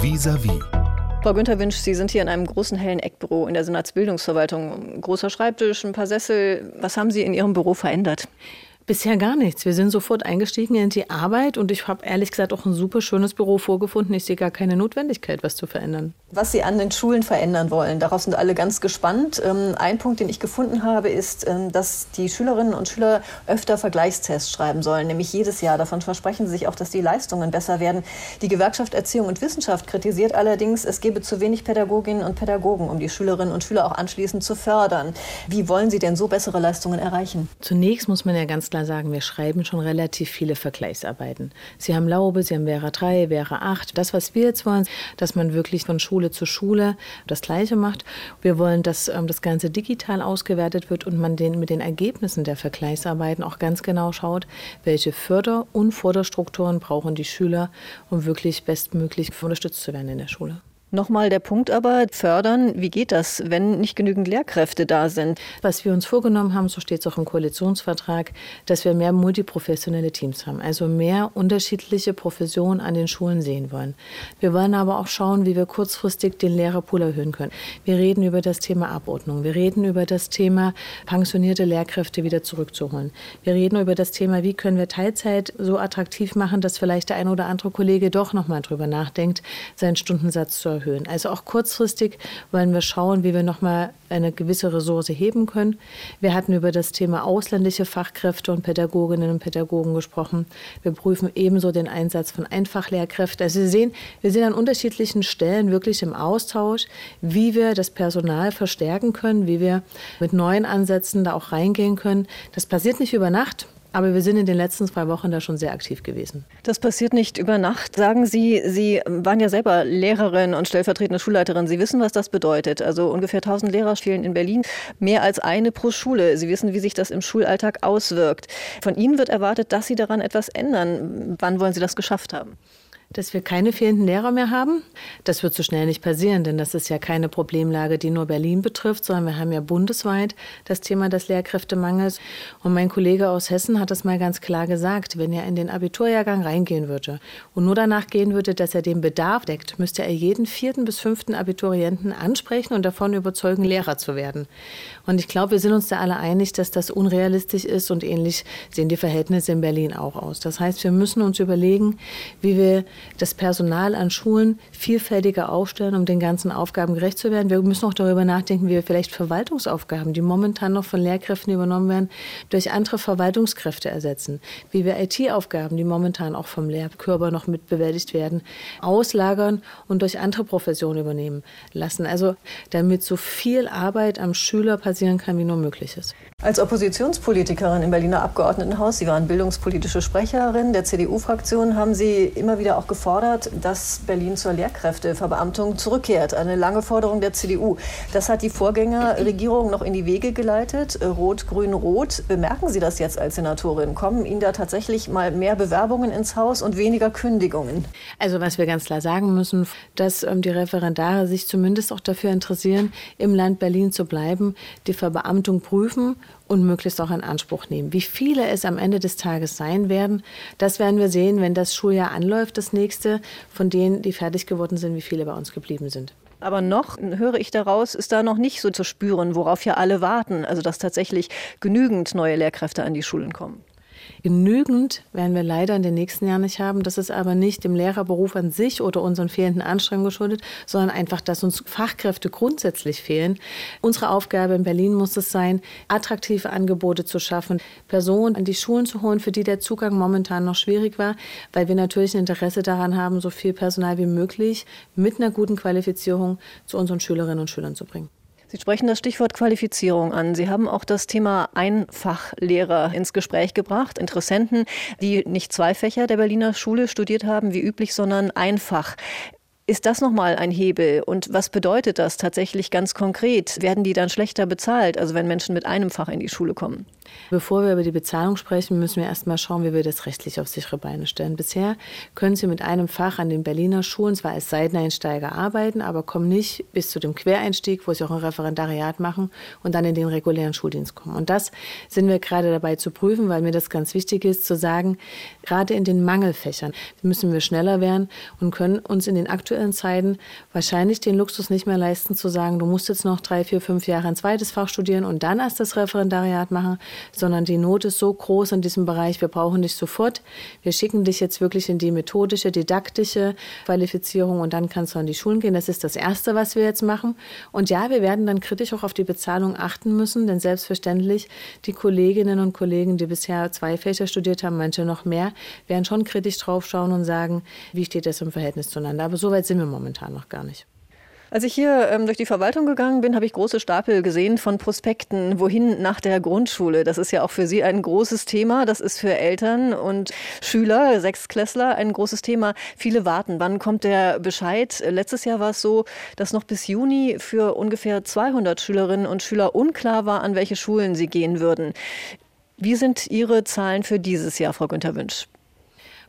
Vis-à-vis. Frau Günther Winsch, Sie sind hier in einem großen hellen Eckbüro in der Senatsbildungsverwaltung. Großer Schreibtisch, ein paar Sessel. Was haben Sie in Ihrem Büro verändert? Bisher gar nichts. Wir sind sofort eingestiegen in die Arbeit und ich habe ehrlich gesagt auch ein super schönes Büro vorgefunden. Ich sehe gar keine Notwendigkeit, was zu verändern. Was Sie an den Schulen verändern wollen, darauf sind alle ganz gespannt. Ähm, ein Punkt, den ich gefunden habe, ist, ähm, dass die Schülerinnen und Schüler öfter Vergleichstests schreiben sollen, nämlich jedes Jahr. Davon versprechen sie sich auch, dass die Leistungen besser werden. Die Gewerkschaft Erziehung und Wissenschaft kritisiert allerdings, es gebe zu wenig Pädagoginnen und Pädagogen, um die Schülerinnen und Schüler auch anschließend zu fördern. Wie wollen Sie denn so bessere Leistungen erreichen? Zunächst muss man ja ganz klar klar sagen, wir schreiben schon relativ viele Vergleichsarbeiten. Sie haben Laube, Sie haben Vera 3, Vera 8. Das, was wir jetzt wollen, dass man wirklich von Schule zu Schule das Gleiche macht. Wir wollen, dass ähm, das Ganze digital ausgewertet wird und man den, mit den Ergebnissen der Vergleichsarbeiten auch ganz genau schaut, welche Förder- und Förderstrukturen brauchen die Schüler, um wirklich bestmöglich unterstützt zu werden in der Schule. Nochmal der Punkt aber, fördern, wie geht das, wenn nicht genügend Lehrkräfte da sind? Was wir uns vorgenommen haben, so steht es auch im Koalitionsvertrag, dass wir mehr multiprofessionelle Teams haben, also mehr unterschiedliche Professionen an den Schulen sehen wollen. Wir wollen aber auch schauen, wie wir kurzfristig den Lehrerpool erhöhen können. Wir reden über das Thema Abordnung, wir reden über das Thema pensionierte Lehrkräfte wieder zurückzuholen. Wir reden über das Thema, wie können wir Teilzeit so attraktiv machen, dass vielleicht der ein oder andere Kollege doch noch mal drüber nachdenkt, seinen Stundensatz zu erhöhen erhöhen. Also auch kurzfristig wollen wir schauen, wie wir noch mal eine gewisse Ressource heben können. Wir hatten über das Thema ausländische Fachkräfte und Pädagoginnen und Pädagogen gesprochen. Wir prüfen ebenso den Einsatz von Einfachlehrkräften. Also Sie sehen, wir sind an unterschiedlichen Stellen wirklich im Austausch, wie wir das Personal verstärken können, wie wir mit neuen Ansätzen da auch reingehen können. Das passiert nicht über Nacht. Aber wir sind in den letzten zwei Wochen da schon sehr aktiv gewesen. Das passiert nicht über Nacht. Sagen Sie, Sie waren ja selber Lehrerin und stellvertretende Schulleiterin. Sie wissen, was das bedeutet. Also ungefähr 1000 Lehrer fehlen in Berlin, mehr als eine pro Schule. Sie wissen, wie sich das im Schulalltag auswirkt. Von Ihnen wird erwartet, dass Sie daran etwas ändern. Wann wollen Sie das geschafft haben? Dass wir keine fehlenden Lehrer mehr haben. Das wird so schnell nicht passieren, denn das ist ja keine Problemlage, die nur Berlin betrifft, sondern wir haben ja bundesweit das Thema des Lehrkräftemangels. Und mein Kollege aus Hessen hat es mal ganz klar gesagt, wenn er in den Abiturjahrgang reingehen würde und nur danach gehen würde, dass er den Bedarf deckt, müsste er jeden vierten bis fünften Abiturienten ansprechen und davon überzeugen, Lehrer zu werden. Und ich glaube, wir sind uns da alle einig, dass das unrealistisch ist und ähnlich sehen die Verhältnisse in Berlin auch aus. Das heißt, wir müssen uns überlegen, wie wir das Personal an Schulen vielfältiger aufstellen, um den ganzen Aufgaben gerecht zu werden. Wir müssen auch darüber nachdenken, wie wir vielleicht Verwaltungsaufgaben, die momentan noch von Lehrkräften übernommen werden, durch andere Verwaltungskräfte ersetzen. Wie wir IT-Aufgaben, die momentan auch vom Lehrkörper noch mit bewältigt werden, auslagern und durch andere Professionen übernehmen lassen. Also damit so viel Arbeit am Schüler passieren kann, wie nur möglich ist. Als Oppositionspolitikerin im Berliner Abgeordnetenhaus, Sie waren bildungspolitische Sprecherin der CDU-Fraktion, haben Sie immer wieder auch gefordert, dass Berlin zur Lehrkräfteverbeamtung zurückkehrt. Eine lange Forderung der CDU. Das hat die Vorgängerregierung noch in die Wege geleitet. Rot, Grün, Rot. Bemerken Sie das jetzt als Senatorin? Kommen Ihnen da tatsächlich mal mehr Bewerbungen ins Haus und weniger Kündigungen? Also was wir ganz klar sagen müssen, dass ähm, die Referendare sich zumindest auch dafür interessieren, im Land Berlin zu bleiben, die Verbeamtung prüfen und möglichst auch in Anspruch nehmen. Wie viele es am Ende des Tages sein werden, das werden wir sehen, wenn das Schuljahr anläuft, das nächste, von denen, die fertig geworden sind, wie viele bei uns geblieben sind. Aber noch höre ich daraus, ist da noch nicht so zu spüren, worauf ja alle warten, also dass tatsächlich genügend neue Lehrkräfte an die Schulen kommen. Genügend werden wir leider in den nächsten Jahren nicht haben. Das ist aber nicht dem Lehrerberuf an sich oder unseren fehlenden Anstrengungen geschuldet, sondern einfach, dass uns Fachkräfte grundsätzlich fehlen. Unsere Aufgabe in Berlin muss es sein, attraktive Angebote zu schaffen, Personen an die Schulen zu holen, für die der Zugang momentan noch schwierig war, weil wir natürlich ein Interesse daran haben, so viel Personal wie möglich mit einer guten Qualifizierung zu unseren Schülerinnen und Schülern zu bringen. Sie sprechen das Stichwort Qualifizierung an. Sie haben auch das Thema Einfachlehrer ins Gespräch gebracht. Interessenten, die nicht zwei Fächer der Berliner Schule studiert haben wie üblich, sondern einfach. Ist das nochmal ein Hebel? Und was bedeutet das tatsächlich ganz konkret? Werden die dann schlechter bezahlt, also wenn Menschen mit einem Fach in die Schule kommen? Bevor wir über die Bezahlung sprechen, müssen wir erst mal schauen, wie wir das rechtlich auf sichere Beine stellen. Bisher können Sie mit einem Fach an den Berliner Schulen zwar als Seiteneinsteiger arbeiten, aber kommen nicht bis zu dem Quereinstieg, wo Sie auch ein Referendariat machen und dann in den regulären Schuldienst kommen. Und das sind wir gerade dabei zu prüfen, weil mir das ganz wichtig ist, zu sagen, gerade in den Mangelfächern müssen wir schneller werden und können uns in den aktuellen aktuellen Zeiten wahrscheinlich den Luxus nicht mehr leisten zu sagen, du musst jetzt noch drei, vier, fünf Jahre ein zweites Fach studieren und dann erst das Referendariat machen, sondern die Not ist so groß in diesem Bereich, wir brauchen dich sofort. Wir schicken dich jetzt wirklich in die methodische, didaktische Qualifizierung und dann kannst du an die Schulen gehen. Das ist das Erste, was wir jetzt machen. Und ja, wir werden dann kritisch auch auf die Bezahlung achten müssen, denn selbstverständlich die Kolleginnen und Kollegen, die bisher zwei Fächer studiert haben, manche noch mehr, werden schon kritisch draufschauen und sagen, wie steht das im Verhältnis zueinander. Aber so weit sind wir momentan noch gar nicht. Als ich hier ähm, durch die Verwaltung gegangen bin, habe ich große Stapel gesehen von Prospekten, wohin nach der Grundschule. Das ist ja auch für Sie ein großes Thema. Das ist für Eltern und Schüler, Sechstklässler, ein großes Thema. Viele warten. Wann kommt der Bescheid? Letztes Jahr war es so, dass noch bis Juni für ungefähr 200 Schülerinnen und Schüler unklar war, an welche Schulen sie gehen würden. Wie sind Ihre Zahlen für dieses Jahr, Frau Günther Wünsch?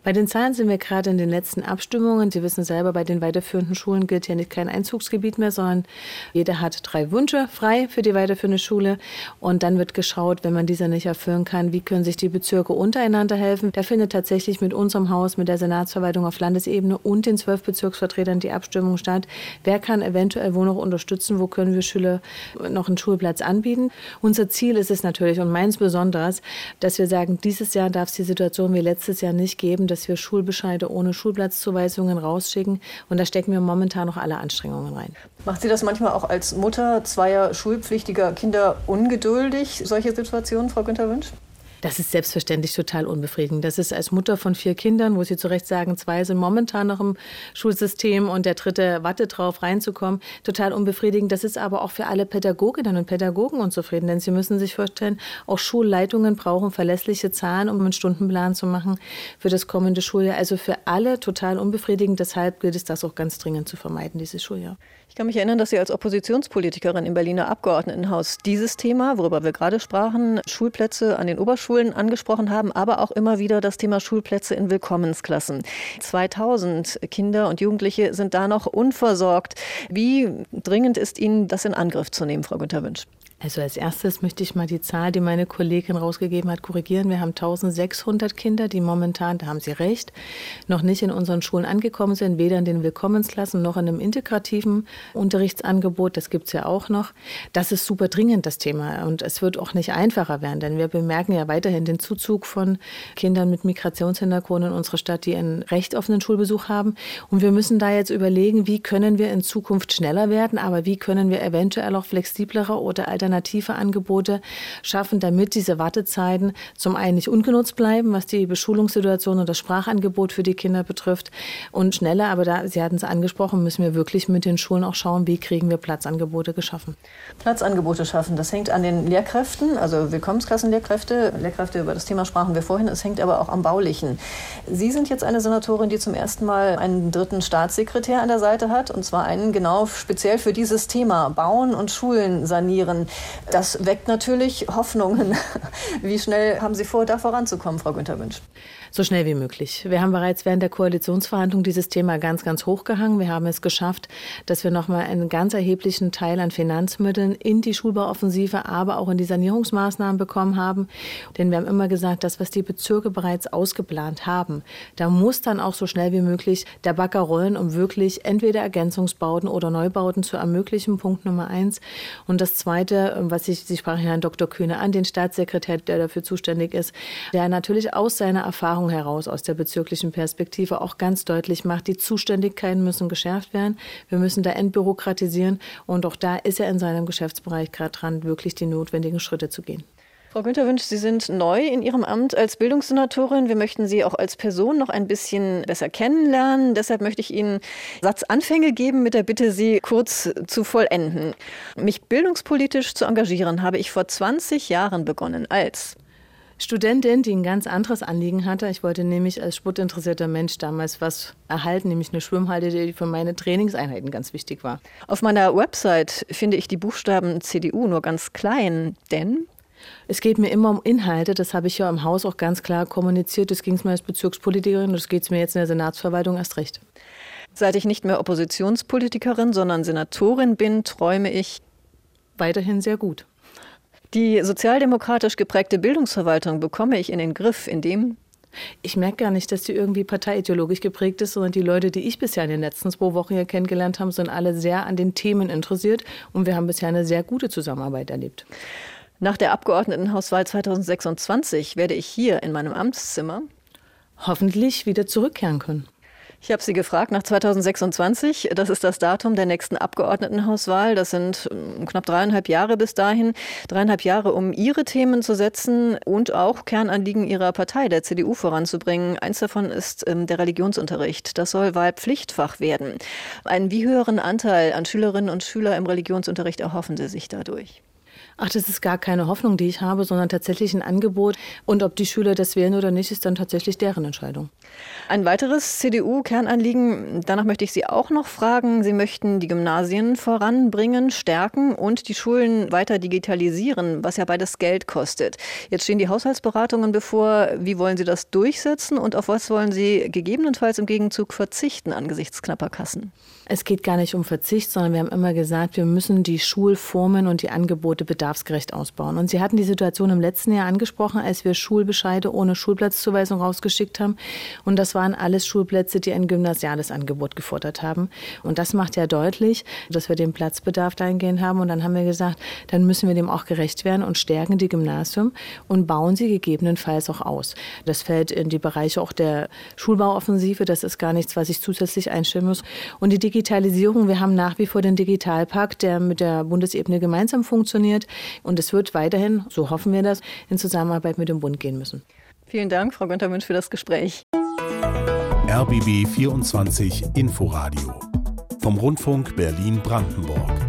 Bei den Zahlen sind wir gerade in den letzten Abstimmungen. Sie wissen selber, bei den weiterführenden Schulen gilt ja nicht kein Einzugsgebiet mehr, sondern jeder hat drei Wünsche frei für die weiterführende Schule. Und dann wird geschaut, wenn man diese nicht erfüllen kann, wie können sich die Bezirke untereinander helfen. Da findet tatsächlich mit unserem Haus, mit der Senatsverwaltung auf Landesebene und den zwölf Bezirksvertretern die Abstimmung statt. Wer kann eventuell wo noch unterstützen? Wo können wir Schüler noch einen Schulplatz anbieten? Unser Ziel ist es natürlich und meins besonders, dass wir sagen, dieses Jahr darf es die Situation wie letztes Jahr nicht geben, dass wir Schulbescheide ohne Schulplatzzuweisungen rausschicken. Und da stecken wir momentan noch alle Anstrengungen rein. Macht Sie das manchmal auch als Mutter zweier schulpflichtiger Kinder ungeduldig, solche Situationen, Frau Günther Wünsch? Das ist selbstverständlich total unbefriedigend. Das ist als Mutter von vier Kindern, wo Sie zu Recht sagen, zwei sind momentan noch im Schulsystem und der dritte wartet drauf, reinzukommen, total unbefriedigend. Das ist aber auch für alle Pädagoginnen und Pädagogen unzufrieden, denn Sie müssen sich vorstellen, auch Schulleitungen brauchen verlässliche Zahlen, um einen Stundenplan zu machen für das kommende Schuljahr. Also für alle total unbefriedigend. Deshalb gilt es, das auch ganz dringend zu vermeiden, dieses Schuljahr. Ich kann mich erinnern, dass Sie als Oppositionspolitikerin im Berliner Abgeordnetenhaus dieses Thema, worüber wir gerade sprachen, Schulplätze an den Oberschulen angesprochen haben, aber auch immer wieder das Thema Schulplätze in Willkommensklassen. 2000 Kinder und Jugendliche sind da noch unversorgt. Wie dringend ist Ihnen das in Angriff zu nehmen, Frau Günther Wünsch? Also als erstes möchte ich mal die Zahl, die meine Kollegin rausgegeben hat, korrigieren. Wir haben 1600 Kinder, die momentan, da haben Sie recht, noch nicht in unseren Schulen angekommen sind, weder in den Willkommensklassen noch in einem integrativen Unterrichtsangebot. Das gibt es ja auch noch. Das ist super dringend, das Thema. Und es wird auch nicht einfacher werden, denn wir bemerken ja weiterhin den Zuzug von Kindern mit Migrationshintergrund in unserer Stadt, die ein Recht auf einen Schulbesuch haben. Und wir müssen da jetzt überlegen, wie können wir in Zukunft schneller werden, aber wie können wir eventuell auch flexiblere oder alternative alternative Angebote schaffen, damit diese Wartezeiten zum einen nicht ungenutzt bleiben, was die Beschulungssituation und das Sprachangebot für die Kinder betrifft und schneller, aber da, Sie hatten es angesprochen, müssen wir wirklich mit den Schulen auch schauen, wie kriegen wir Platzangebote geschaffen. Platzangebote schaffen, das hängt an den Lehrkräften, also Willkommensklassenlehrkräfte. Lehrkräfte, über das Thema sprachen wir vorhin, es hängt aber auch am Baulichen. Sie sind jetzt eine Senatorin, die zum ersten Mal einen dritten Staatssekretär an der Seite hat, und zwar einen genau speziell für dieses Thema Bauen und Schulen sanieren. Das weckt natürlich Hoffnungen. Wie schnell haben Sie vor, da voranzukommen, Frau Günther Wünsch? So schnell wie möglich. Wir haben bereits während der Koalitionsverhandlung dieses Thema ganz, ganz hochgehangen. Wir haben es geschafft, dass wir nochmal einen ganz erheblichen Teil an Finanzmitteln in die Schulbauoffensive, aber auch in die Sanierungsmaßnahmen bekommen haben. Denn wir haben immer gesagt, das, was die Bezirke bereits ausgeplant haben, da muss dann auch so schnell wie möglich der Bagger rollen, um wirklich entweder Ergänzungsbauten oder Neubauten zu ermöglichen. Punkt Nummer eins. Und das Zweite, was ich, Sie sprachen Herrn Dr. Kühne an, den Staatssekretär, der dafür zuständig ist, der natürlich aus seiner Erfahrung Erfahrung heraus aus der bezirklichen Perspektive auch ganz deutlich macht, die Zuständigkeiten müssen geschärft werden. Wir müssen da entbürokratisieren. Und auch da ist er in seinem Geschäftsbereich gerade dran, wirklich die notwendigen Schritte zu gehen. Frau Günther Wünsch, Sie sind neu in Ihrem Amt als Bildungssenatorin. Wir möchten Sie auch als Person noch ein bisschen besser kennenlernen. Deshalb möchte ich Ihnen Satzanfänge geben mit der Bitte, Sie kurz zu vollenden. Mich bildungspolitisch zu engagieren habe ich vor 20 Jahren begonnen als Studentin, die ein ganz anderes Anliegen hatte. Ich wollte nämlich als sportinteressierter Mensch damals was erhalten, nämlich eine Schwimmhalle, die für meine Trainingseinheiten ganz wichtig war. Auf meiner Website finde ich die Buchstaben CDU nur ganz klein, denn es geht mir immer um Inhalte, das habe ich ja im Haus auch ganz klar kommuniziert. Das ging es mir als Bezirkspolitikerin, das geht es mir jetzt in der Senatsverwaltung erst recht. Seit ich nicht mehr Oppositionspolitikerin, sondern Senatorin bin, träume ich weiterhin sehr gut. Die sozialdemokratisch geprägte Bildungsverwaltung bekomme ich in den Griff, indem Ich merke gar nicht, dass die irgendwie parteiideologisch geprägt ist, sondern die Leute, die ich bisher in den letzten zwei Wochen hier kennengelernt habe, sind alle sehr an den Themen interessiert und wir haben bisher eine sehr gute Zusammenarbeit erlebt. Nach der Abgeordnetenhauswahl 2026 werde ich hier in meinem Amtszimmer hoffentlich wieder zurückkehren können. Ich habe Sie gefragt nach 2026. Das ist das Datum der nächsten Abgeordnetenhauswahl. Das sind ähm, knapp dreieinhalb Jahre bis dahin. Dreieinhalb Jahre, um Ihre Themen zu setzen und auch Kernanliegen Ihrer Partei, der CDU, voranzubringen. Eins davon ist ähm, der Religionsunterricht. Das soll Wahlpflichtfach werden. Einen wie höheren Anteil an Schülerinnen und Schülern im Religionsunterricht erhoffen Sie sich dadurch? Ach, das ist gar keine Hoffnung, die ich habe, sondern tatsächlich ein Angebot. Und ob die Schüler das wählen oder nicht, ist dann tatsächlich deren Entscheidung. Ein weiteres CDU-Kernanliegen, danach möchte ich Sie auch noch fragen. Sie möchten die Gymnasien voranbringen, stärken und die Schulen weiter digitalisieren, was ja beides Geld kostet. Jetzt stehen die Haushaltsberatungen bevor. Wie wollen Sie das durchsetzen und auf was wollen Sie gegebenenfalls im Gegenzug verzichten angesichts knapper Kassen? Es geht gar nicht um Verzicht, sondern wir haben immer gesagt, wir müssen die Schulformen und die Angebote bedarfsgerecht ausbauen. Und Sie hatten die Situation im letzten Jahr angesprochen, als wir Schulbescheide ohne Schulplatzzuweisung rausgeschickt haben. Und das waren alles Schulplätze, die ein gymnasiales Angebot gefordert haben. Und das macht ja deutlich, dass wir den Platzbedarf dahingehend haben. Und dann haben wir gesagt, dann müssen wir dem auch gerecht werden und stärken die Gymnasium und bauen sie gegebenenfalls auch aus. Das fällt in die Bereiche auch der Schulbauoffensive. Das ist gar nichts, was ich zusätzlich einstellen muss. Und die Digitalisierung, wir haben nach wie vor den Digitalpakt, der mit der Bundesebene gemeinsam funktioniert. Und es wird weiterhin, so hoffen wir das, in Zusammenarbeit mit dem Bund gehen müssen. Vielen Dank, Frau Günther Münch, für das Gespräch. RBB 24 Inforadio vom Rundfunk Berlin-Brandenburg.